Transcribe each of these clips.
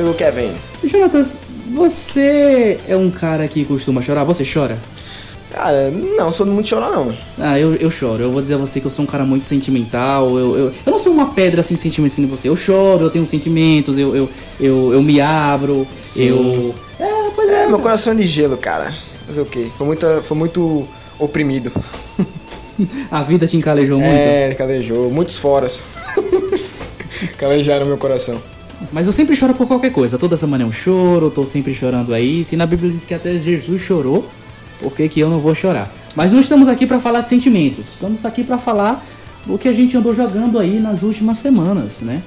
amigo Kevin. Jonatas, você é um cara que costuma chorar? Você chora? Cara, não, sou muito chorar não. Ah, eu, eu choro. Eu vou dizer a você que eu sou um cara muito sentimental. Eu, eu, eu não sou uma pedra sem sentimentos que nem você. Eu choro, eu tenho sentimentos, eu, eu, eu, eu me abro. Sim. Eu. É, pois é. É, meu coração é de gelo, cara. Fazer o? Foi, muita, foi muito oprimido. A vida te encalejou muito. É, calejou. Muitos foras. Calejaram meu coração. Mas eu sempre choro por qualquer coisa. Toda semana é um choro, tô sempre chorando aí. Se na Bíblia diz que até Jesus chorou, por que, que eu não vou chorar? Mas não estamos aqui para falar de sentimentos. Estamos aqui para falar do que a gente andou jogando aí nas últimas semanas, né?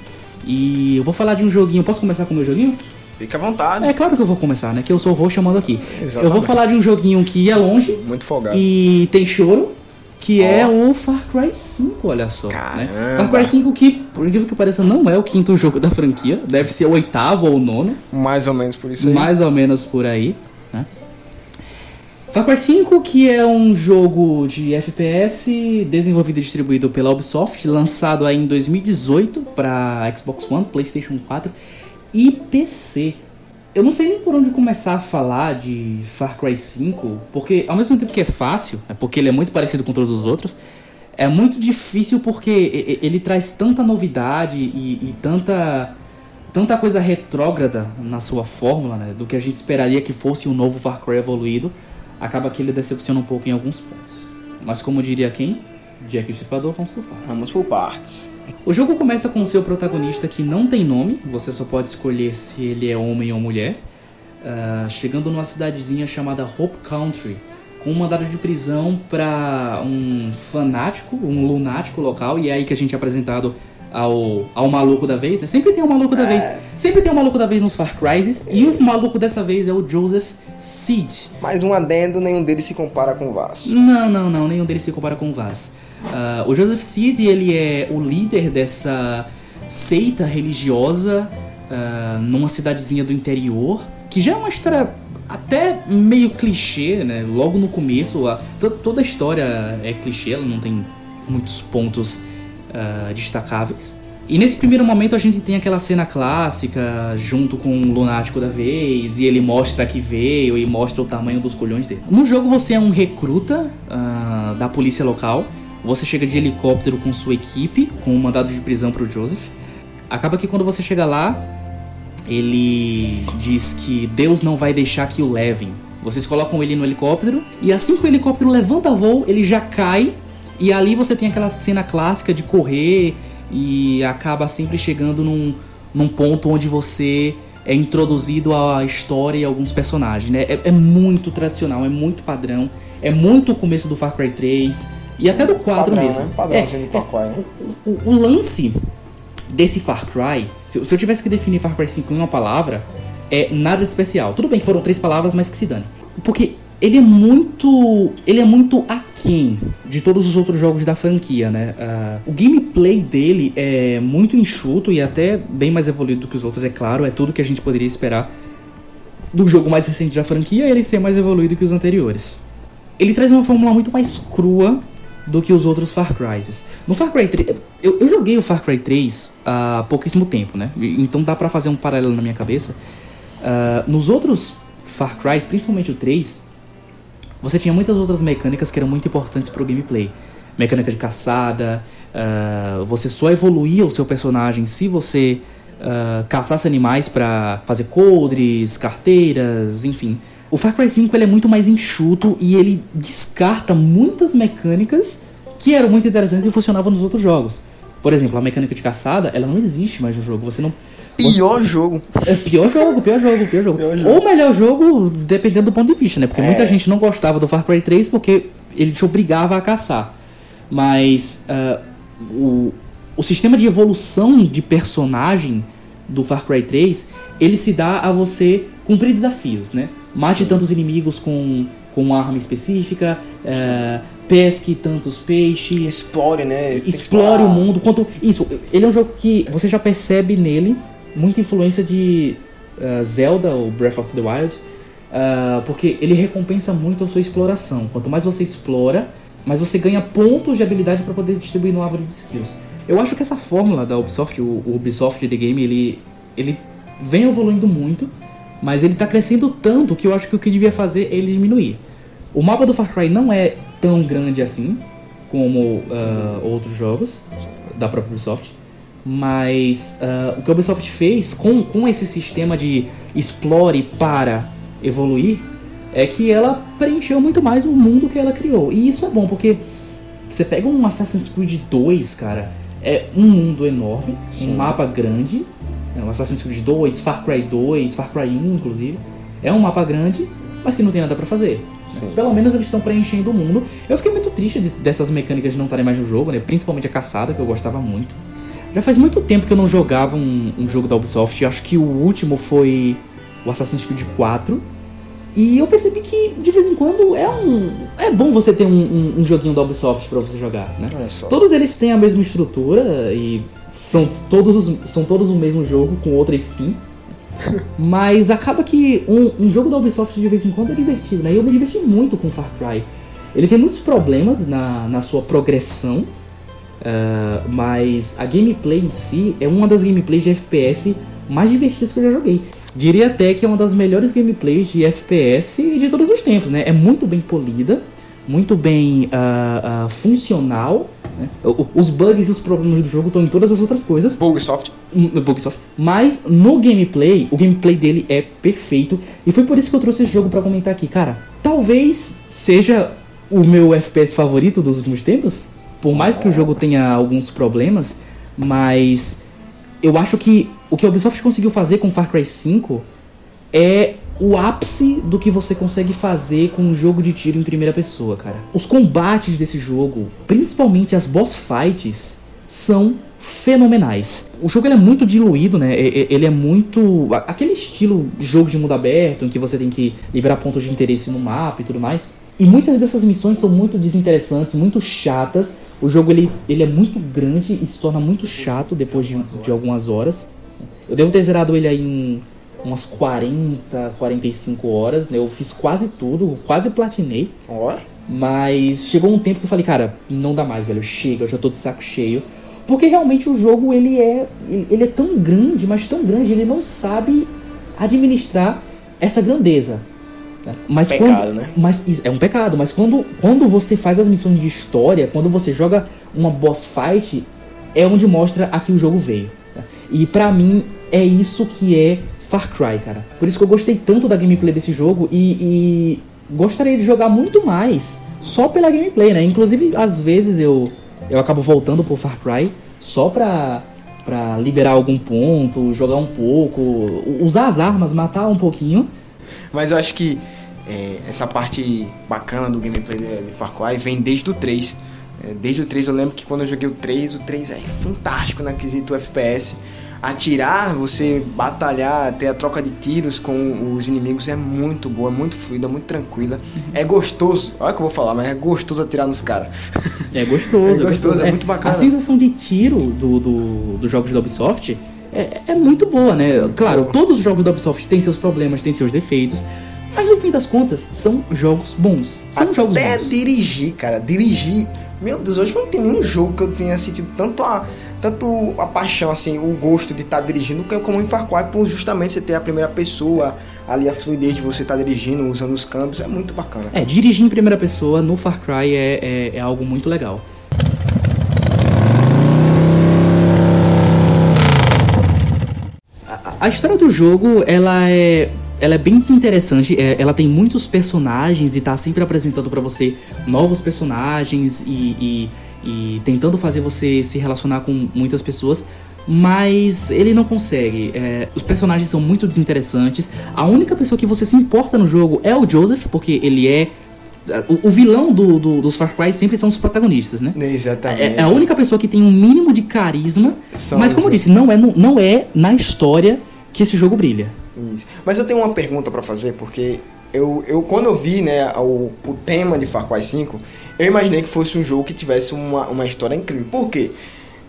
E eu vou falar de um joguinho. Posso começar com o meu joguinho? Fica à vontade. É claro que eu vou começar, né? Que eu sou o roxo chamando aqui. Exatamente. Eu vou falar de um joguinho que é longe Muito folgado. e tem choro, que Ó. é o Far Cry 5, olha só. Né? Far Cry 5 que, por incrível que pareça, não é o quinto jogo da franquia. Deve ser o oitavo ou o nono. Mais ou menos por isso aí. mais ou menos por aí, né? Far Cry 5, que é um jogo de FPS desenvolvido e distribuído pela Ubisoft, lançado aí em 2018 para Xbox One, PlayStation 4 e PC. Eu não sei nem por onde começar a falar de Far Cry 5, porque ao mesmo tempo que é fácil, é porque ele é muito parecido com todos os outros, é muito difícil porque ele traz tanta novidade e, e tanta tanta coisa retrógrada na sua fórmula, né, do que a gente esperaria que fosse um novo Far Cry evoluído, acaba que ele decepciona um pouco em alguns pontos. Mas como diria quem? Jack Estripador, vamos por partes. Vamos por partes. O jogo começa com o seu protagonista que não tem nome, você só pode escolher se ele é homem ou mulher, ah, chegando numa cidadezinha chamada Hope Country, com um mandado de prisão para um fanático, um lunático local, e é aí que a gente é apresentado ao, ao maluco da vez, né? Sempre tem um maluco da vez. Sempre tem um maluco da vez nos Far Cry's, e o maluco dessa vez é o Joseph Seed. Mais um adendo, nenhum deles se compara com o Vaz. Não, não, não, nenhum deles se compara com o Vaz. Ah, o Joseph Seed, ele é o líder dessa seita religiosa ah, numa cidadezinha do interior, que já é uma história até meio clichê, né? Logo no começo, a- to- toda a história é clichê, ela não tem muitos pontos ah, destacáveis. E nesse primeiro momento a gente tem aquela cena clássica junto com o lunático da vez, e ele mostra que veio e mostra o tamanho dos colhões dele. No jogo você é um recruta ah, da polícia local, você chega de helicóptero com sua equipe, com um mandado de prisão pro Joseph. Acaba que quando você chega lá, ele diz que Deus não vai deixar que o levem. Vocês colocam ele no helicóptero e assim que o helicóptero levanta voo, ele já cai e ali você tem aquela cena clássica de correr e acaba sempre chegando num, num ponto onde você é introduzido à história e alguns personagens, né? É, é muito tradicional, é muito padrão, é muito o começo do Far Cry 3 e até do 4 Padrão, mesmo. né? Padrãozinho É, Far Cry, né? o, o lance desse Far Cry, se, eu- se eu tivesse que definir Far Cry 5 em uma palavra, é nada de especial. Tudo bem que foram três palavras, mas que se dane. Porque ele é muito. Ele é muito aquém de todos os outros jogos da franquia, né? Ah, o gameplay dele é muito enxuto e até bem mais evoluído do que os outros, é claro. É tudo que a gente poderia esperar do jogo mais recente da franquia, ele ser mais evoluído que os anteriores. Ele traz uma fórmula muito mais crua do que os outros Far Cry's. No Far Cry 3, eu, eu joguei o Far Cry 3 há pouquíssimo tempo, né? Então dá pra fazer um paralelo na minha cabeça. Ah, nos outros Far Cry's, principalmente o 3, você tinha muitas outras mecânicas que eram muito importantes pro gameplay. Mecânica de caçada, ah, você só evoluía o seu personagem se você ah, caçasse animais pra fazer coldres, carteiras, enfim. O Far Cry 5 ele é muito mais enxuto e ele descarta muitas mecânicas que eram muito interessantes e funcionavam nos outros jogos. Por exemplo, a mecânica de caçada, ela não existe mais no jogo. Você não Pior jogo. é pior jogo, pior jogo, pior jogo. Pior jogo. Ou melhor jogo, dependendo do ponto de vista, né? Porque É. muita gente não gostava do Far Cry 3 porque ele te obrigava a caçar. Mas ah, o, o sistema de evolução de personagem do Far Cry 3, ele se dá a você cumprir desafios, né? Mate tantos inimigos com, com uma arma específica, ah, pesque tantos peixes, Explore, né? Tem explore o mundo. Quanto isso, ele é um jogo que você já percebe nele muita influência de uh, Zelda ou Breath of the Wild, uh, porque ele recompensa muito a sua exploração. Quanto mais você explora, mais você ganha pontos de habilidade para poder distribuir no árvore de skills. Eu acho que essa fórmula da Ubisoft, o, o Ubisoft The Game, ele ele vem evoluindo muito, mas ele tá crescendo tanto que eu acho que o que devia fazer é ele diminuir. O mapa do Far Cry não é tão grande assim como uh, outros jogos da própria Ubisoft, mas uh, o que a Ubisoft fez com, com esse sistema de explore para evoluir é que ela preencheu muito mais o mundo que ela criou. E isso é bom, porque você pega um Assassin's Creed 2, cara, é um mundo enorme, Sim. um mapa grande, é Assassin's Creed 2, Far Cry 2, Far Cry 1, inclusive. É um mapa grande, mas que não tem nada para fazer. Sim. Pelo menos eles estão preenchendo o mundo. Eu fiquei muito triste dessas mecânicas de não estarem mais no jogo, né? Principalmente a caçada, que eu gostava muito. Já faz muito tempo que eu não jogava um, um jogo da Ubisoft. Acho que o último foi o Assassin's Creed 4. E eu percebi que de vez em quando é um. É bom você ter um, um, um joguinho da Ubisoft para você jogar, né? Todos eles têm a mesma estrutura e são todos, os, são todos o mesmo jogo com outra skin. Mas acaba que um, um, jogo da Ubisoft de vez em quando é divertido, né? E eu me diverti muito com Far Cry. Ele tem muitos problemas na, na sua progressão, uh, mas a gameplay em si é uma das gameplays de FPS mais divertidas que eu já joguei. Diria até que é uma das melhores gameplays de FPS de todos os tempos, né? É muito bem polida, muito bem uh, uh, funcional. Né? Os bugs e os problemas do jogo estão em todas as outras coisas. Bugsoft. Bugsoft. Mas no gameplay, o gameplay dele é perfeito. E foi por isso que eu trouxe esse jogo para comentar aqui. Cara, talvez seja o meu FPS favorito dos últimos tempos. Por mais que o jogo tenha alguns problemas, mas eu acho que o que a Ubisoft conseguiu fazer com Far Cry 5 é o ápice do que você consegue fazer com um jogo de tiro em primeira pessoa, cara. Os combates desse jogo, principalmente as boss fights, são fenomenais. O jogo é muito diluído, né? Ele é muito. aquele estilo jogo de mundo aberto, em que você tem que liberar pontos de interesse no mapa e tudo mais. E muitas dessas missões são muito desinteressantes, muito chatas. O jogo ele, ele é muito grande e se torna muito chato depois de, de algumas horas. Eu devo ter zerado ele aí em umas 40, 45 horas, né? Eu fiz quase tudo, quase platinei. Ó. Mas chegou um tempo que eu falei, cara, não dá mais, velho, chega, eu já tô de saco cheio. Porque realmente o jogo ele é ele é tão grande, mas tão grande, ele não sabe administrar essa grandeza. Né? Mas pecado, quando, né? Mas é um pecado, mas quando, quando você faz as missões de história, quando você joga uma boss fight, é onde mostra a que o jogo veio. Né? E para mim é isso que é Far Cry, cara. Por isso que eu gostei tanto da gameplay desse jogo e, e gostaria de jogar muito mais só pela gameplay, né? Inclusive, às vezes eu, eu acabo voltando pro Far Cry só pra, pra liberar algum ponto, jogar um pouco, usar as armas, matar um pouquinho mas eu acho que é, essa parte bacana do gameplay de, Far Cry vem desde o 3. É, desde o 3 eu lembro que quando eu joguei o 3, o 3 é fantástico na quesito FPS. Atirar, você batalhar, ter a troca de tiros com os inimigos é muito boa, é muito fluida, muito tranquila. É gostoso, olha o que eu vou falar, mas é gostoso atirar nos caras. É gostoso, é gostoso, é, é, muito bacana. A sensação de tiro do, do, dos jogos da Ubisoft é, é muito boa, né? Claro, todos os jogos da Ubisoft têm seus problemas, têm seus defeitos. Mas no fim das contas, são jogos bons. São Até jogos bons. Até dirigir, cara. Dirigir. Meu Deus, hoje não tem nenhum jogo que eu tenha sentido tanto a, tanto a paixão, assim, o gosto de estar tá dirigindo, como em Far Cry, por justamente você ter a primeira pessoa, ali a fluidez de você estar tá dirigindo, usando os câmbios, é muito bacana. É, dirigir em primeira pessoa no Far Cry é, é, é algo muito legal. A história do jogo, ela é ela é bem desinteressante, é, ela tem muitos personagens e tá sempre apresentando para você novos personagens e, e, e, tentando fazer você se relacionar com muitas pessoas, mas ele não consegue. É, os personagens são muito desinteressantes. A única pessoa que você se importa no jogo é o Joseph, porque ele é o, vilão do, do, dos Far Cry sempre são os protagonistas, né? Exatamente. É, é a única pessoa que tem um mínimo de carisma. São mas como eu disse, não é, não é na história que esse jogo brilha. Isso. Mas eu tenho uma pergunta para fazer, porque eu, eu quando eu vi né, o, o tema de Far Cry 5, eu imaginei que fosse um jogo que tivesse uma, uma história incrível. Por quê?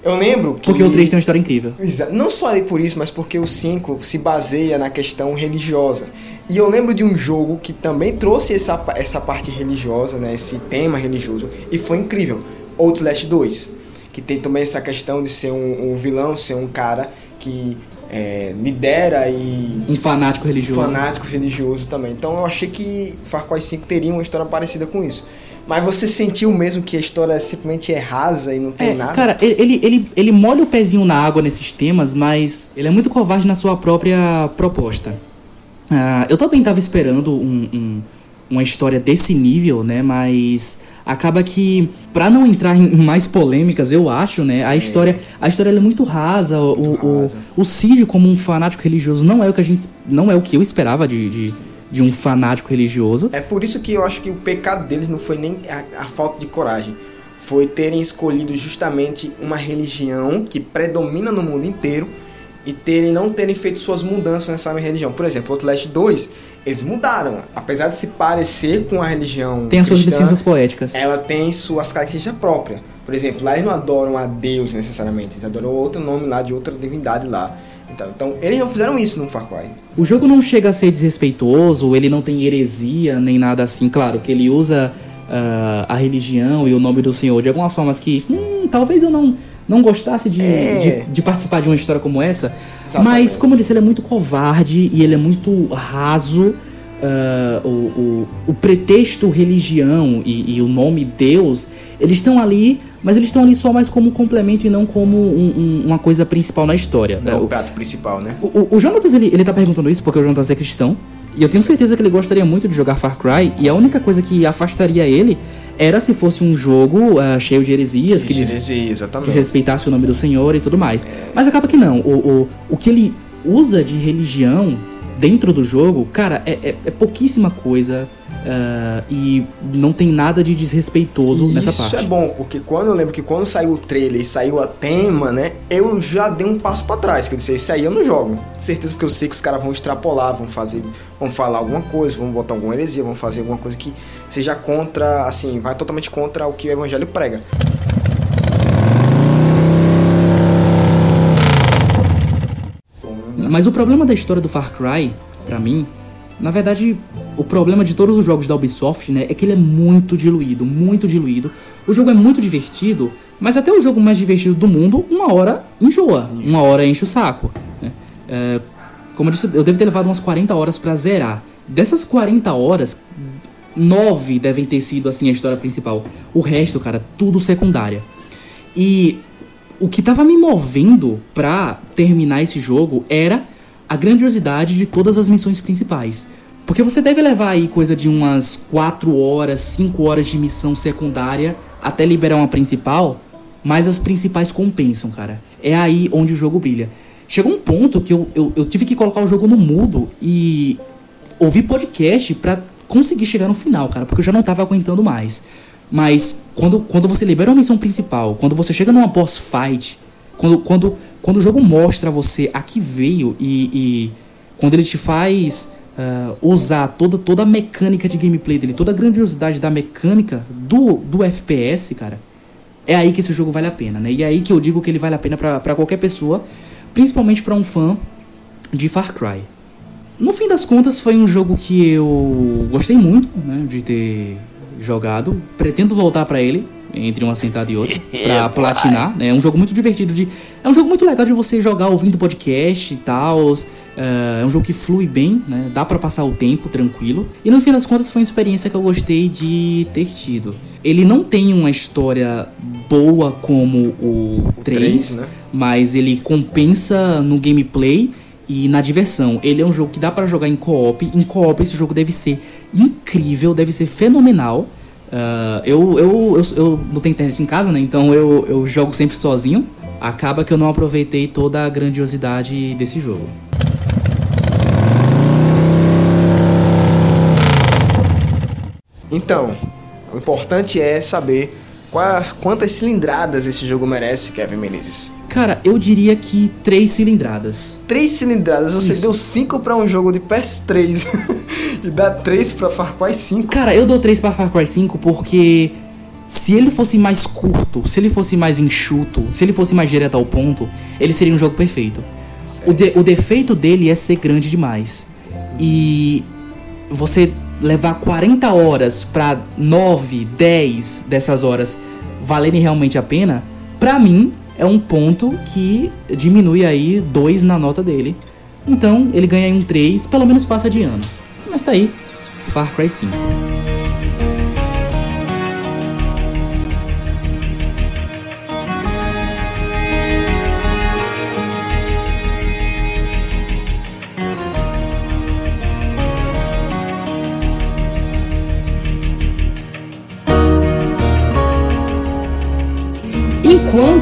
Eu lembro que. Porque o 3 tem uma história incrível. Não só por isso, mas porque o 5 se baseia na questão religiosa. E eu lembro de um jogo que também trouxe essa, essa parte religiosa, né, esse tema religioso, e foi incrível. Outlast 2, que tem também essa questão de ser um, um vilão, ser um cara que é, lidera e. Um fanático religioso. Fanático religioso também. Então eu achei que Far Cry 5 teria uma história parecida com isso. Mas você sentiu mesmo que a história simplesmente é rasa e não tem é, nada? Cara, ele, ele, ele molha o pezinho na água nesses temas, mas ele é muito covarde na sua própria proposta. Uh, eu também estava esperando um, um, uma história desse nível, né? Mas acaba que para não entrar em mais polêmicas eu acho né a é. história a história é muito rasa muito o, rasa. o, o Cid como um fanático religioso não é o que a gente não é o que eu esperava de, de, de, um fanático religioso é por isso que eu acho que o pecado deles não foi nem a, a falta de coragem foi terem escolhido justamente uma religião que predomina no mundo inteiro e terem não terem feito suas mudanças nessa religião. Por exemplo, o Outlast 2, eles mudaram. Apesar de se parecer com a religião Tem as suas licenças poéticas. Ela tem suas características próprias. Por exemplo, lá eles não adoram a Deus necessariamente, eles adoram outro nome lá, de outra divindade lá. Então, então, eles não fizeram isso no Far Cry. O jogo não chega a ser desrespeitoso, ele não tem heresia nem nada assim. Claro que ele usa uh, a religião e o nome do Senhor de algumas formas que, hum, talvez eu não não gostasse de, é. de, de, participar de uma história como essa. Exatamente. Mas, como eu disse, ele é muito covarde e ele é muito raso. Uh, o, o, o, pretexto religião e, e, o nome Deus, eles estão ali, mas eles estão ali só mais como um complemento e não como um, um, uma coisa principal na história. Não, o, o prato principal, né? O, o, Jonatas, ele, ele tá perguntando isso porque o Jonatas é cristão. E eu tenho certeza que ele gostaria muito de jogar Far Cry. E a única coisa que afastaria ele era se fosse um jogo uh, cheio de heresias que, heresia, que respeitasse o nome do Senhor e tudo mais. É. Mas acaba que não. O, o, o que ele usa de religião dentro do jogo, cara, é, é, é pouquíssima coisa. Uh, e não tem nada de desrespeitoso Isso nessa parte. Isso é bom, porque quando eu lembro que quando saiu o trailer e saiu a tema, né? Eu já dei um passo para trás, que eu disse, isso aí eu não jogo. Certeza porque eu sei que os caras vão extrapolar, vão fazer, vão falar alguma coisa, vão botar alguma heresia, vão fazer alguma coisa que seja contra, assim, vai totalmente contra o que o evangelho prega. Mas o problema da história do Far Cry, para mim, na verdade, o problema de todos os jogos da Ubisoft, né, é que ele é muito diluído, muito diluído. O jogo é muito divertido, mas até o jogo mais divertido do mundo, uma hora enjoa, uma hora enche o saco. Né? É, como eu disse, eu devo ter levado umas 40 horas para zerar. Dessas 40 horas, 9 devem ter sido assim a história principal. O resto, cara, tudo secundária. E o que tava me movendo pra terminar esse jogo era a grandiosidade de todas as missões principais. Porque você deve levar aí coisa de umas 4 horas, 5 horas de missão secundária até liberar uma principal, mas as principais compensam, cara. É aí onde o jogo brilha. Chegou um ponto que eu, eu, eu tive que colocar o jogo no mudo e ouvir podcast pra conseguir chegar no final, cara, porque eu já não tava aguentando mais. Mas quando, quando você libera uma missão principal, quando você chega numa boss fight, quando, quando, quando o jogo mostra a você a que veio e, e quando ele te faz uh, usar toda, toda a mecânica de gameplay dele, toda a grandiosidade da mecânica do, do FPS, cara, é aí que esse jogo vale a pena, né? E é aí que eu digo que ele vale a pena para qualquer pessoa, principalmente para um fã de Far Cry. No fim das contas, foi um jogo que eu gostei muito né, de ter jogado. Pretendo voltar para ele entre uma sentada e outra para platinar. Né? É um jogo muito divertido de, é um jogo muito legal de você jogar ouvindo podcast e tal. Uh, é um jogo que flui bem, né? Dá para passar o tempo tranquilo. E no fim das contas foi uma experiência que eu gostei de ter tido. Ele não tem uma história boa como o, o 3, 3 né? mas ele compensa no gameplay e na diversão. Ele é um jogo que dá para jogar em co-op. Em co-op esse jogo deve ser incrível, deve ser fenomenal. Uh, eu, eu, eu, eu, não tenho internet em casa, né? Então eu, eu jogo sempre sozinho. Acaba que eu não aproveitei toda a grandiosidade desse jogo. Então, o importante é saber quais, quantas cilindradas esse jogo merece, Kevin Menezes. Cara, eu diria que três cilindradas. Três cilindradas? Você Isso. deu cinco para um jogo de PS3 e dá três para Far Cry 5? Cara, eu dou três para Far Cry 5 porque se ele fosse mais curto, se ele fosse mais enxuto, se ele fosse mais direto ao ponto, ele seria um jogo perfeito. O, de, o defeito dele é ser grande demais. E você levar 40 horas para 9, 10 dessas horas valerem realmente a pena, pra mim, é um ponto que diminui aí 2 na nota dele. Então ele ganha aí um 3, pelo menos passa de ano. Mas tá aí, Far Cry 5.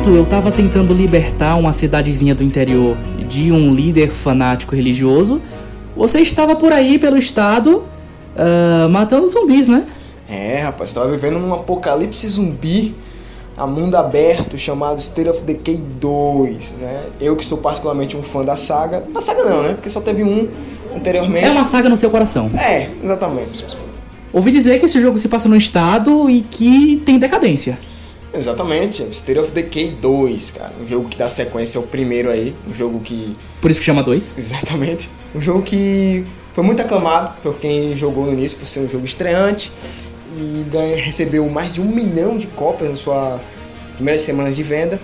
Eu tava tentando libertar uma cidadezinha do interior de um líder fanático religioso, você estava por aí pelo estado uh, matando zumbis, né? É, rapaz, estava vivendo um apocalipse zumbi a mundo aberto chamado State of Decay 2, né? Eu que sou particularmente um fã da saga. Da saga não, né? Porque só teve um anteriormente. É uma saga no seu coração. É, exatamente. Ouvi dizer que esse jogo se passa num estado e que tem decadência. Exatamente, State of Decay 2, cara. Um jogo que dá sequência ao primeiro aí. Um jogo que. Por isso que chama 2? Exatamente. Um jogo que foi muito aclamado por quem jogou no início, por ser um jogo estreante. E ganha, recebeu mais de um milhão de cópias na sua primeira semana de venda.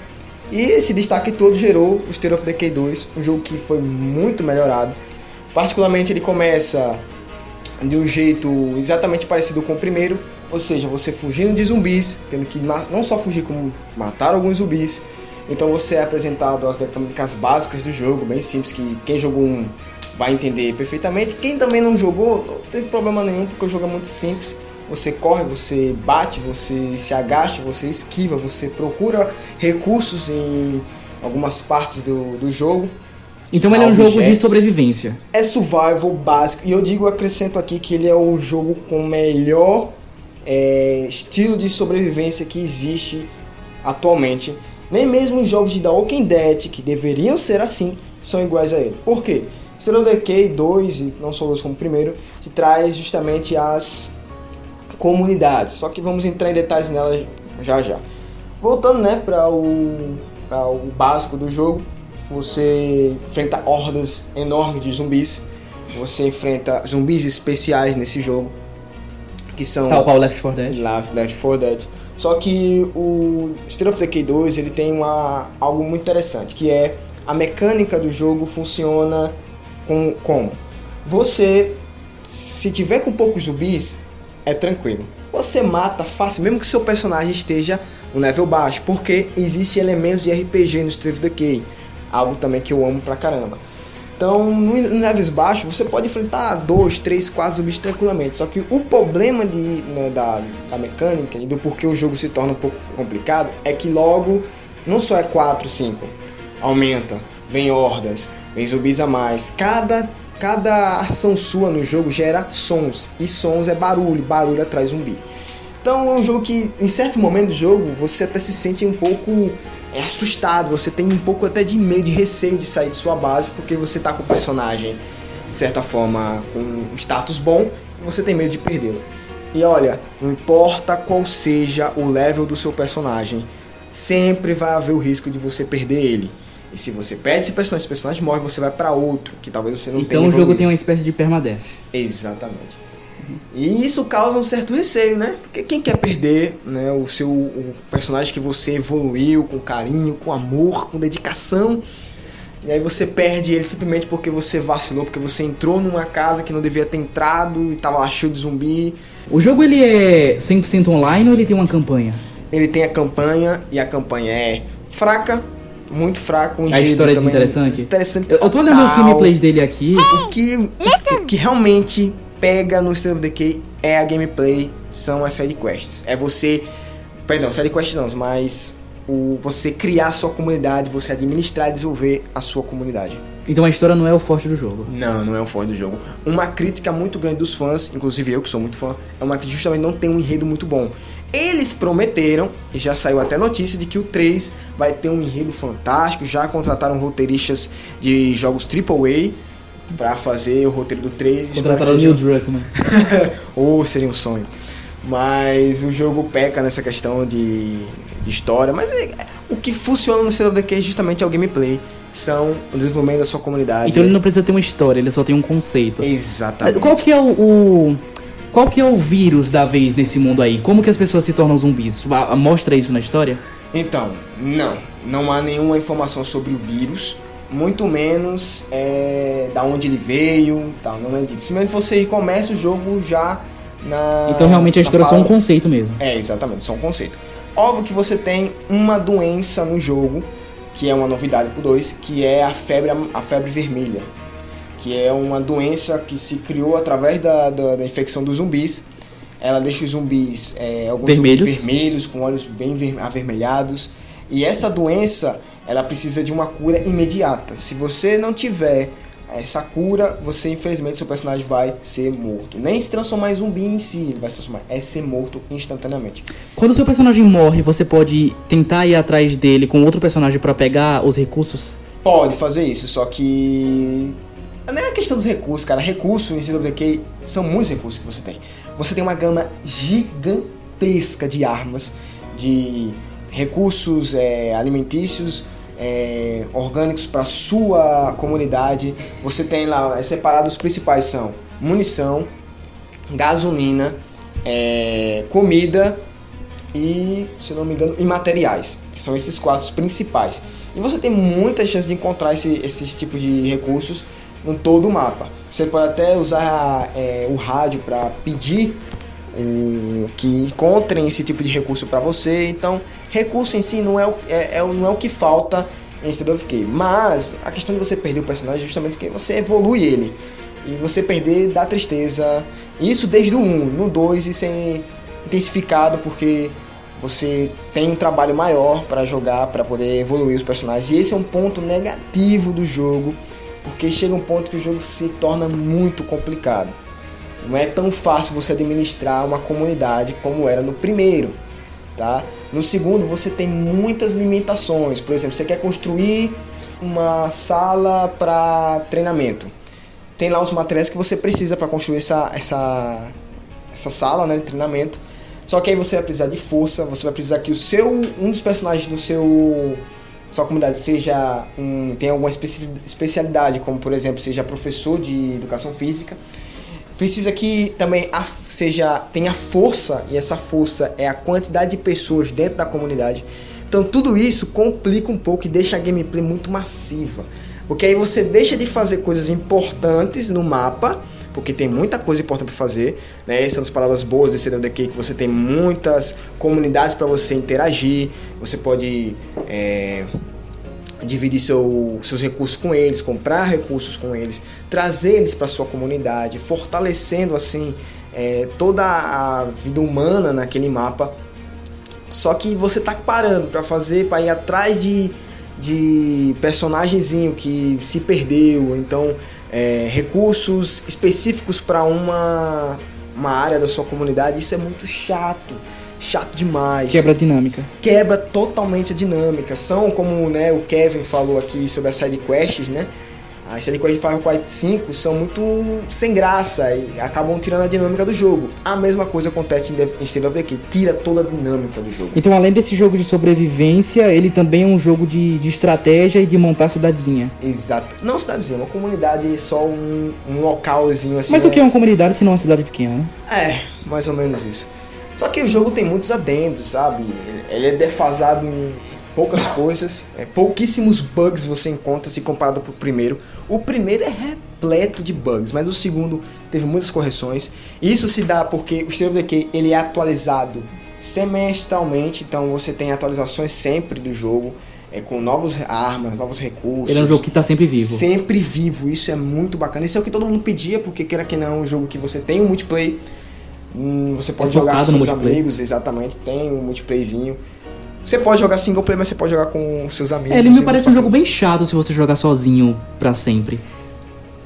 E esse destaque todo gerou o State of Decay 2, um jogo que foi muito melhorado. Particularmente ele começa de um jeito exatamente parecido com o primeiro, ou seja, você fugindo de zumbis, tendo que não só fugir, como matar alguns zumbis. Então você é apresentado as mecânicas básicas do jogo, bem simples, que quem jogou um vai entender perfeitamente. Quem também não jogou, não tem problema nenhum, porque o jogo é muito simples. Você corre, você bate, você se agacha, você esquiva, você procura recursos em algumas partes do, do jogo. Então ele é um jogo de sobrevivência. É survival básico. E eu digo, acrescento aqui que ele é o jogo com melhor é, estilo de sobrevivência que existe atualmente. Nem mesmo os jogos de The Walking Dead, que deveriam ser assim, são iguais a ele. Por quê? Stereo Decay 2, e não só dois como o primeiro, traz justamente as comunidades. Só que vamos entrar em detalhes nela já já. Voltando né, para o, o básico do jogo, você enfrenta hordas enormes de zumbis. Você enfrenta zumbis especiais nesse jogo que são tal qual Left 4 Dead. Left 4 Dead. Só que o State of Decay 2 ele tem uma, algo muito interessante, que é a mecânica do jogo funciona com como você se tiver com poucos zumbis é tranquilo. Você mata fácil, mesmo que seu personagem esteja no level baixo, porque existe elementos de RPG no State of Decay, algo também que eu amo pra caramba. Então, no levels baixos, você pode enfrentar dois, três, quatro zumbis tranquilamente. Só que o problema de, né, da, da mecânica e do porquê o jogo se torna um pouco complicado é que logo não só é 4, 5, aumenta, vem hordas, vem zumbis a mais. Cada, cada ação sua no jogo gera sons, e sons é barulho, barulho atrai zumbi. Então é um jogo que, em certo momento do jogo, você até se sente um pouco é assustado, você tem um pouco até de medo, de receio de sair de sua base, porque você tá com o personagem, de certa forma, com um status bom, e você tem medo de perdê-lo. E olha, não importa qual seja o level do seu personagem, sempre vai haver o risco de você perder ele. E se você perde esse personagem, esse personagem morre, você vai para outro, que talvez você não então, tenha. Então o jogo tem uma espécie de permadeath. Exatamente. E isso causa um certo receio, né? Porque quem quer perder né, o seu o personagem que você evoluiu com carinho, com amor, com dedicação, e aí você perde ele simplesmente porque você vacilou, porque você entrou numa casa que não devia ter entrado e tava lá cheio de zumbi. O jogo ele é 100% online ou ele tem uma campanha? Ele tem a campanha e a campanha é fraca, muito fraca. Um a história é interessante? Interessante. Eu, eu tô olhando os gameplays dele aqui. O que, o que realmente pega no State of Decay é a gameplay, são as side quests. É você, perdão, side quests não, mas o você criar a sua comunidade, você administrar e desenvolver a sua comunidade. Então a história não é o forte do jogo. Não, não é o forte do jogo. Uma crítica muito grande dos fãs, inclusive eu que sou muito fã, é uma que justamente não tem um enredo muito bom. Eles prometeram, e já saiu até notícia, de que o 3 vai ter um enredo fantástico, já contrataram roteiristas de jogos AAA para fazer o roteiro do 3. Contrataram o Neil Druckmann. Ou seria um sonho. Mas o jogo peca nessa questão de, de história. Mas é, o que funciona no of Decay justamente é o gameplay. São o desenvolvimento da sua comunidade. Então ele não precisa ter uma história, ele só tem um conceito. Exatamente. Qual que é o, o qual que é o vírus da vez nesse mundo aí? Como que as pessoas se tornam zumbis? Mostra isso na história? Então, não. não há nenhuma informação sobre o vírus, muito menos é, da onde ele veio, tal, não é dito. Se mesmo você começa o jogo já na. Então realmente a história é só um conceito mesmo. É, exatamente, só um conceito. Óbvio que você tem uma doença no jogo, que é uma novidade pro 2, que é a febre, a febre vermelha. Que é uma doença que se criou através da, da, da infecção dos zumbis. Ela deixa os zumbis, é, alguns Vermelhos. zumbis vermelhos, com olhos bem ver- avermelhados. E essa doença, ela precisa de uma cura imediata. Se você não tiver essa cura, você infelizmente seu personagem vai ser morto. Nem se transformar em zumbi em si, ele vai se transformar, é ser morto instantaneamente. Quando o seu personagem morre, você pode tentar ir atrás dele com outro personagem pra pegar os recursos? Pode fazer isso, só que. Não é a questão dos recursos, cara. Recursos em CWK são muitos recursos que você tem. Você tem uma gama gigantesca de armas, de recursos é, alimentícios, é, orgânicos para sua comunidade. Você tem lá, é separado os principais são munição, gasolina, é, comida e, se não me engano, e materiais. São esses quatro principais. E você tem muitas chances de encontrar esse, esses tipos de recursos em todo o mapa. Você pode até usar é, o rádio para pedir o, que encontrem esse tipo de recurso para você. Então, recurso em si não é, o, é, é não é o que falta em State of Decay. Mas a questão de você perder o personagem é justamente porque você evolui ele. E você perder dá tristeza. Isso desde o 1. No 2 isso é intensificado porque você tem um trabalho maior para jogar, para poder evoluir os personagens. E esse é um ponto negativo do jogo, porque chega um ponto que o jogo se torna muito complicado. Não é tão fácil você administrar uma comunidade como era no primeiro, tá? No segundo você tem muitas limitações. Por exemplo, você quer construir uma sala para treinamento. Tem lá os materiais que você precisa para construir essa, essa, essa sala né, de treinamento. Só que aí você vai precisar de força, você vai precisar que o seu um dos personagens do seu sua comunidade seja um, tenha alguma especi- especialidade, como por exemplo seja professor de educação física. Precisa que também a, seja tenha força e essa força é a quantidade de pessoas dentro da comunidade. Então tudo isso complica um pouco e deixa a gameplay muito massiva. Porque aí você deixa de fazer coisas importantes no mapa, porque tem muita coisa importante para fazer, né? Essas são as palavras boas do CDDK, que você tem muitas comunidades para você interagir, você pode é, dividir seu, seus recursos com eles, comprar recursos com eles, trazer eles para sua comunidade, fortalecendo assim é, toda a vida humana naquele mapa. Só que você tá parando para fazer, para ir atrás de, de personagemzinho que se perdeu, então é, recursos específicos para uma, uma área da sua comunidade, isso é muito chato. Chato demais Quebra a dinâmica. quebra totalmente a dinâmica. São, como né, o Kevin falou aqui sobre as side quests, né? As quests de Far Cry 5 são muito sem graça e acabam tirando a dinâmica do jogo. A mesma coisa acontece em State of Decay, tira toda a dinâmica do jogo. Então, além desse jogo de sobrevivência, ele também é um jogo de, de estratégia e de montar cidadezinha. Exato. Não cidadezinha, uma comunidade só um, um localzinho assim. Mas né? o que é uma comunidade se não uma cidade pequena, né? É, mais ou menos isso. Só que o jogo tem muitos adendos, sabe? Ele é defasado em poucas coisas, é, pouquíssimos bugs você encontra se comparado pro primeiro. O primeiro é repleto de bugs, mas o segundo teve muitas correções. Isso se dá porque o State of Decay ele é atualizado semestralmente, então você tem atualizações sempre do jogo, é, com novas armas, novos recursos. Ele é um jogo que tá sempre vivo. Sempre vivo, isso é muito bacana. Isso é o que todo mundo pedia, porque queira que não, é um jogo que você tem um multiplayer, hum, você pode É jogar com seus amigos, exatamente, tem um multiplayerzinho. Você pode jogar single player, mas você pode jogar com seus amigos. É, ele me parece um jogo bem chato se você jogar sozinho pra sempre.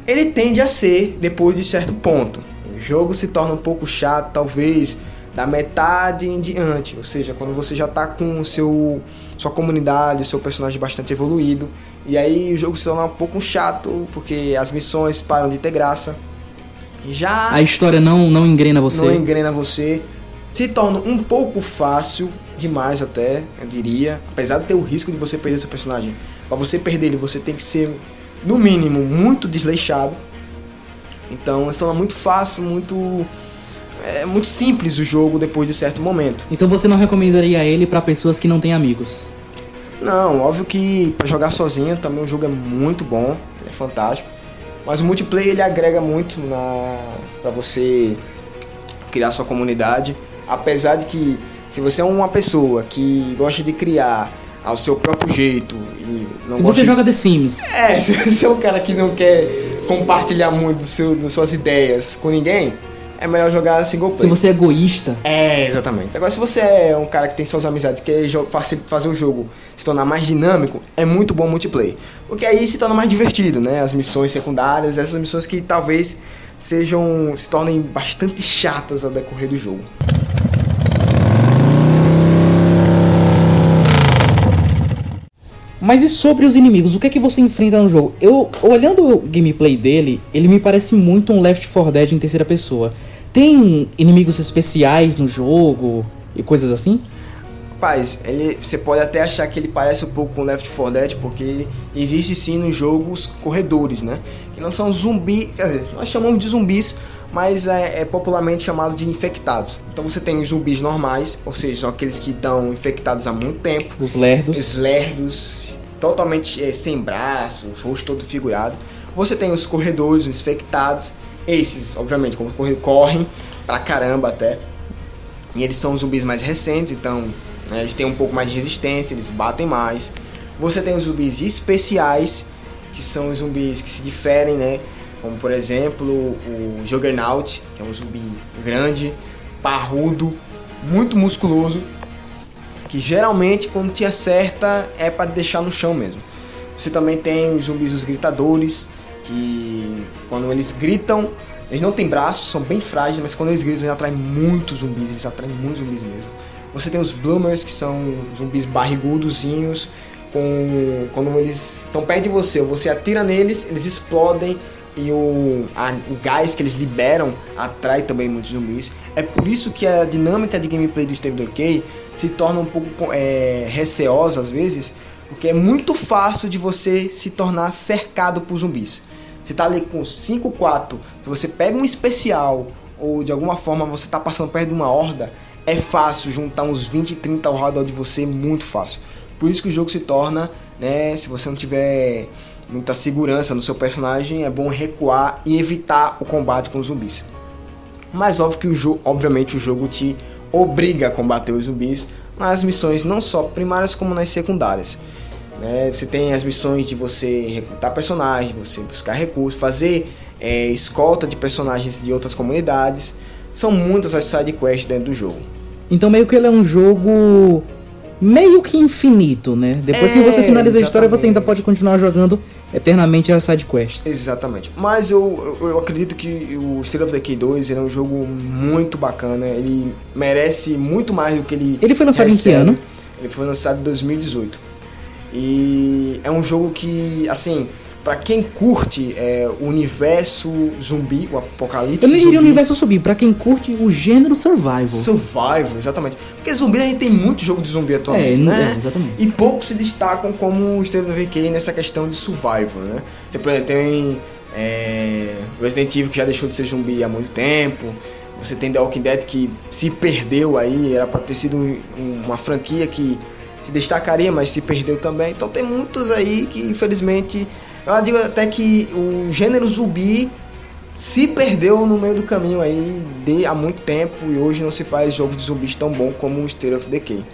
ele tende a ser depois de certo ponto. O jogo se torna um pouco chato, talvez da metade em diante, ou seja, quando você já tá com o seu sua comunidade, seu personagem bastante evoluído, e aí o jogo se torna um pouco chato, porque as missões param de ter graça. Já A história não, não engrena você. não engrena você, se torna um pouco fácil demais até, eu diria, apesar de ter o risco de você perder seu personagem. Para você perder ele, você tem que ser no mínimo muito desleixado. Então, se torna muito fácil, muito é muito simples o jogo depois de certo momento. Então você não recomendaria ele pra pessoas que não têm amigos. Não, óbvio que para jogar sozinho também o jogo é muito bom, é fantástico. Mas o multiplayer ele agrega muito na para você criar sua comunidade, apesar de que se você é uma pessoa que gosta de criar ao seu próprio jeito e não Se você de... joga The Sims. É, se você é um cara que não quer compartilhar muito do seu, das suas ideias com ninguém, é melhor jogar single player. Se você é egoísta. É, exatamente. Agora, se você é um cara que tem suas amizades, quer fazer o jogo se tornar mais dinâmico, é muito bom multiplayer. Porque aí se torna mais divertido, né? As missões secundárias, essas missões que talvez sejam se tornem bastante chatas ao decorrer do jogo. Mas e sobre os inimigos? O que é que você enfrenta no jogo? Eu, olhando o gameplay dele, ele me parece muito um Left 4 Dead em terceira pessoa. Tem inimigos especiais no jogo e coisas assim? Rapaz, ele, você pode até achar que ele parece um pouco com Left 4 Dead, porque existe sim nos jogos corredores, né? Que não são zumbis, nós chamamos de zumbis, mas é, é, popularmente chamado de infectados. Então você tem os zumbis normais, ou seja, aqueles que estão infectados há muito tempo. Os lerdos. Os lerdos, totalmente é, sem braços, rosto todo figurado. Você tem os corredores, os infectados. Esses, obviamente, como correm, correm pra caramba até. E eles são zumbis mais recentes, então né, eles têm um pouco mais de resistência, eles batem mais. Você tem os zumbis especiais, que são os zumbis que se diferem, né? como por exemplo o Juggernaut, que é um zumbi grande, parrudo, muito musculoso, que geralmente quando te acerta é para deixar no chão mesmo. Você também tem os zumbis os gritadores, que quando eles gritam, eles não têm braços, são bem frágeis, mas quando eles gritam eles atraem muitos zumbis, eles atraem muitos zumbis mesmo. Você tem os Bloomers, que são zumbis barrigudozinhos, com, quando eles estão perto de você, você atira neles, eles explodem e o, a, o gás que eles liberam atrai também muitos zumbis. É por isso que a dinâmica de gameplay do State Decay se torna um pouco é, receosa às vezes, porque é muito fácil de você se tornar cercado por zumbis. Você tá ali com 5-4, você pega um especial ou de alguma forma você tá passando perto de uma horda, é fácil juntar uns 20, 30 ao redor de você, muito fácil. Por isso que o jogo se torna, né, se você não tiver muita segurança no seu personagem, é bom recuar e evitar o combate com os zumbis. Mas óbvio que o jogo, obviamente o jogo te obriga a combater os zumbis nas missões não só primárias como nas secundárias. Né? Você tem as missões de você recrutar personagens, você buscar recursos, fazer é, escolta de personagens de outras comunidades. São muitas as side quests dentro do jogo. Então meio que ele é um jogo meio que infinito, né? Depois é, que você finaliza exatamente. a história, você ainda pode continuar jogando eternamente as side quests. Exatamente. Mas eu, eu, eu acredito que o State of Decay 2 é um jogo muito bacana. Ele merece muito mais do que ele. Ele foi lançado recebe. em que ano? Ele foi lançado em 2018. E é um jogo que, assim, para quem curte é, o universo zumbi, o apocalipse. Eu não diria o universo zumbi, para quem curte o gênero survival. Survival, exatamente. Porque zumbi a gente tem muito jogo de zumbi atualmente, é, né? É, exatamente. E poucos se destacam como o of Decay nessa questão de survival, né? Você, por exemplo, tem é, Resident Evil que já deixou de ser zumbi há muito tempo. Você tem The Walking Dead que se perdeu aí, era para ter sido uma franquia que se destacaria, mas se perdeu também. Então tem muitos aí que infelizmente eu digo até que o gênero zumbi se perdeu no meio do caminho aí de há muito tempo e hoje não se faz jogos de zumbis tão bom como o State of Decay.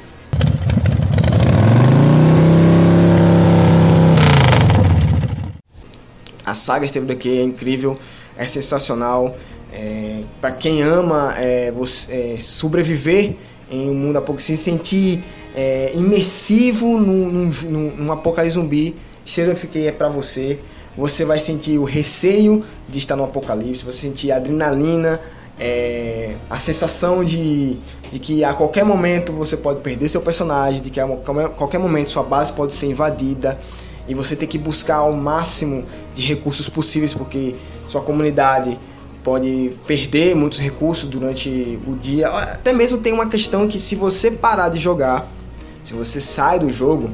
A saga State of Decay é incrível, é sensacional. É, para quem ama é, você, é, sobreviver em um mundo apocalipse, se sentir é, imersivo num, num, num apocalipse zumbi, Decay é para você. Você vai sentir o receio de estar no apocalipse, você sentir a adrenalina, é, a sensação de, de que a qualquer momento você pode perder seu personagem, de que a qualquer momento sua base pode ser invadida e você tem que buscar ao máximo de recursos possíveis porque sua comunidade pode perder muitos recursos durante o dia. Até mesmo tem uma questão que se você parar de jogar, se você sai do jogo,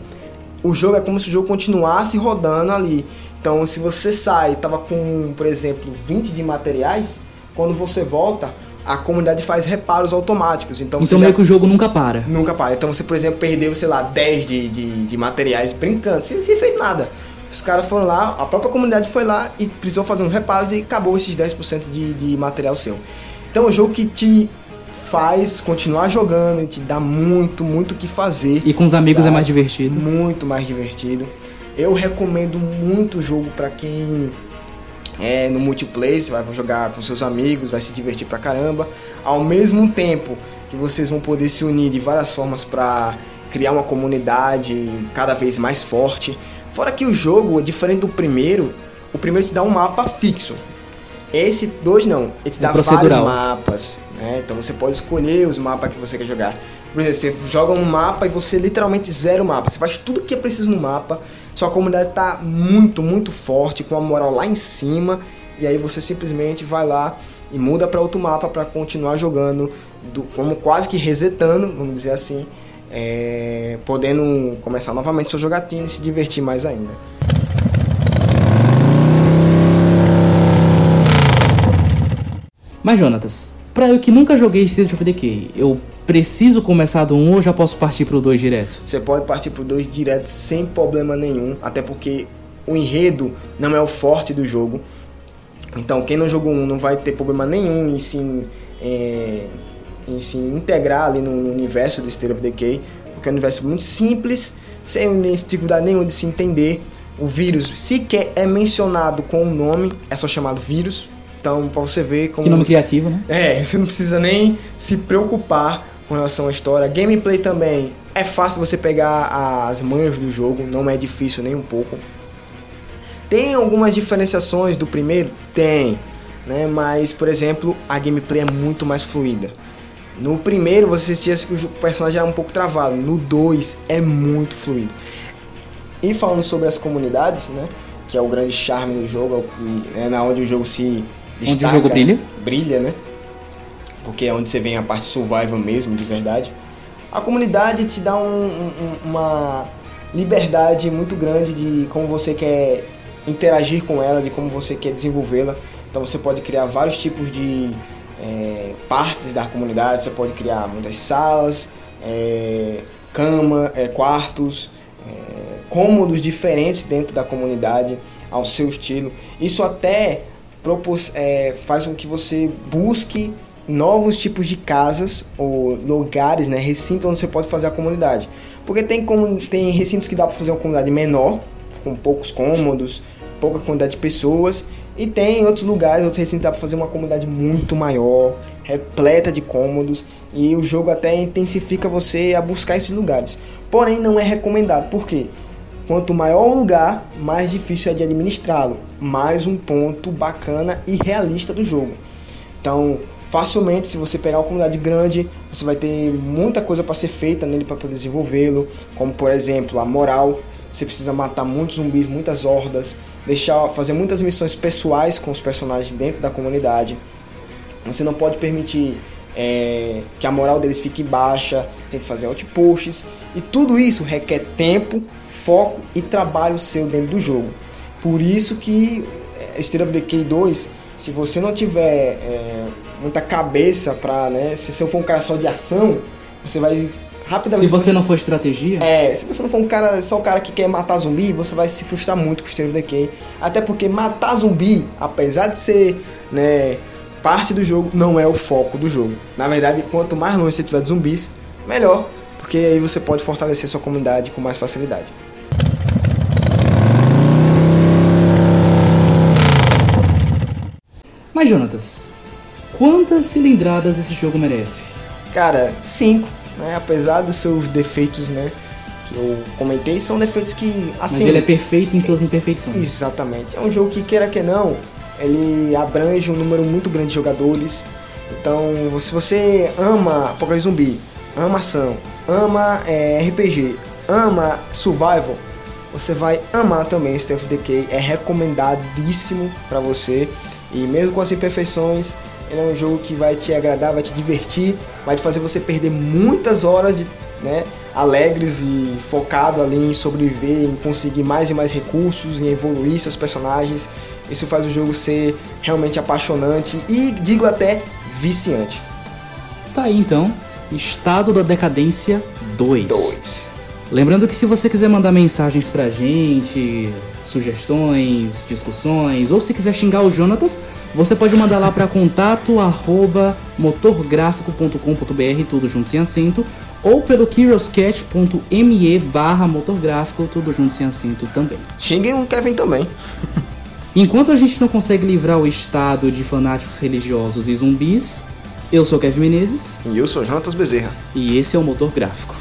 o jogo é como se o jogo continuasse rodando ali. Então, se você sai, tava com, por exemplo, 20 de materiais, quando você volta, a comunidade faz reparos automáticos. Então, então meio já... que o jogo nunca para. Nunca para. Então você, por exemplo, perdeu, sei lá, 10 de, de, de materiais brincando, sem, sem feito nada. Os caras foram lá, a própria comunidade foi lá e precisou fazer uns reparos e acabou esses 10% de, de material seu. Então é um jogo que te faz continuar jogando, te dá muito, muito o que fazer. E com os amigos é sabe? é mais divertido. Muito mais divertido. Eu recomendo muito o jogo para quem é no multiplayer, você vai jogar com seus amigos, vai se divertir pra caramba. Ao mesmo tempo que vocês vão poder se unir de várias formas para criar uma comunidade cada vez mais forte. Fora que o jogo, diferente do primeiro, o primeiro te dá um mapa fixo. Esse dois não, ele te dá é vários mapas. Né? Então você pode escolher os mapas que você quer jogar. Por exemplo, você joga um mapa e você literalmente zera o mapa. Você faz tudo que é preciso no mapa. Sua comunidade está muito, muito forte, com a moral lá em cima. E aí você simplesmente vai lá e muda para outro mapa para continuar jogando, do, como quase que resetando, vamos dizer assim, é, podendo começar novamente sua jogatina e se divertir mais ainda. Mas Jonatas, Pra eu que nunca joguei State of Decay, eu preciso começar do 1 ou já posso partir pro 2 direto? Você pode partir pro 2 direto sem problema nenhum, até porque o enredo não é o forte do jogo. Então quem não jogou 1 não vai ter problema nenhum em se, é, em se integrar ali no, no universo do State of Decay, porque é um universo muito simples, sem dificuldade nenhuma de se entender. O vírus sequer é mencionado com o nome, é só chamado vírus, então, para você ver como. Que nome criativo, né? É, você não precisa nem se preocupar com relação à história. Gameplay também é fácil você pegar as manhas do jogo, não é difícil nem um pouco. Tem algumas diferenciações do primeiro? Tem, né? Mas, por exemplo, a gameplay é muito mais fluida. No primeiro você sentia que o personagem era um pouco travado, no 2 é muito fluido. E falando sobre as comunidades, né? Que é o grande charme do jogo, é, que, é na onde o jogo se destaca, onde o jogo brilha. Brilha, né? Porque é onde você vê a parte survival mesmo, de verdade. A comunidade te dá um, um, uma liberdade muito grande de como você quer interagir com ela, de como você quer desenvolvê-la. Então você pode criar vários tipos de é, partes da comunidade, você pode criar muitas salas, é, cama, é, quartos, é, cômodos diferentes dentro da comunidade ao seu estilo. Isso até é, faz com que você busque novos tipos de casas ou lugares, né, recintos onde você pode fazer a comunidade. Porque tem, como, tem recintos que dá para fazer uma comunidade menor, com poucos cômodos, pouca quantidade de pessoas, e tem outros lugares, outros recintos que dá para fazer uma comunidade muito maior, repleta de cômodos, e o jogo até intensifica você a buscar esses lugares. Porém, não é recomendado, por quê? Quanto maior o lugar, mais difícil é de administrá-lo. Mais um ponto bacana e realista do jogo. Então, facilmente, se você pegar uma comunidade grande, você vai ter muita coisa para ser feita nele para poder desenvolvê-lo, como por exemplo a moral. Você precisa matar muitos zumbis, muitas hordas, deixar fazer muitas missões pessoais com os personagens dentro da comunidade. Você não pode permitir é, que a moral deles fique baixa, tem que fazer outposts e tudo isso requer tempo, foco e trabalho seu dentro do jogo. Por isso que é, State of Decay 2, se você não tiver é, muita cabeça pra, né, se você for um cara só de ação, você vai rapidamente... Se você, você não for estratégia? É, se você não for um cara, só um cara que quer matar zumbi, você vai se frustrar muito com State of Decay. Até porque matar zumbi, apesar de ser, né, parte do jogo, não é o foco do jogo. Na verdade, quanto mais longe você tiver de zumbis, melhor, porque aí você pode fortalecer sua comunidade com mais facilidade. Mas Jonatas, quantas cilindradas esse jogo merece? Cara, 5, né? Apesar dos seus defeitos, né? Que eu comentei, são defeitos que, assim... Mas ele é perfeito em suas imperfeições. Exatamente. É um jogo que, queira que não, ele abrange um número muito grande de jogadores. Então, se você ama Apocalipse Zumbi, ama ação, ama é, RPG, ama survival, você vai amar também State of Decay. É recomendadíssimo para você. E mesmo com as imperfeições, ele é um jogo que vai te agradar, vai te divertir, vai te fazer você perder muitas horas de, né, alegres e focado ali em sobreviver, em conseguir mais e mais recursos, em evoluir seus personagens. Isso faz o jogo ser realmente apaixonante e digo até viciante. Tá aí então, Estado da Decadência 2. 2. Lembrando que se você quiser mandar mensagens pra gente, sugestões, discussões, ou se quiser xingar o Jonatas, você pode mandar lá para contato arroba motorgráfico.com.br, tudo junto sem acento, ou pelo curioscat.me barra motorgráfico, tudo junto sem acento também. Xinguem o Kevin também. Enquanto a gente não consegue livrar o estado de fanáticos religiosos e zumbis, eu sou Kevin Menezes E eu sou Jonatas Bezerra. e esse é o Motor Gráfico.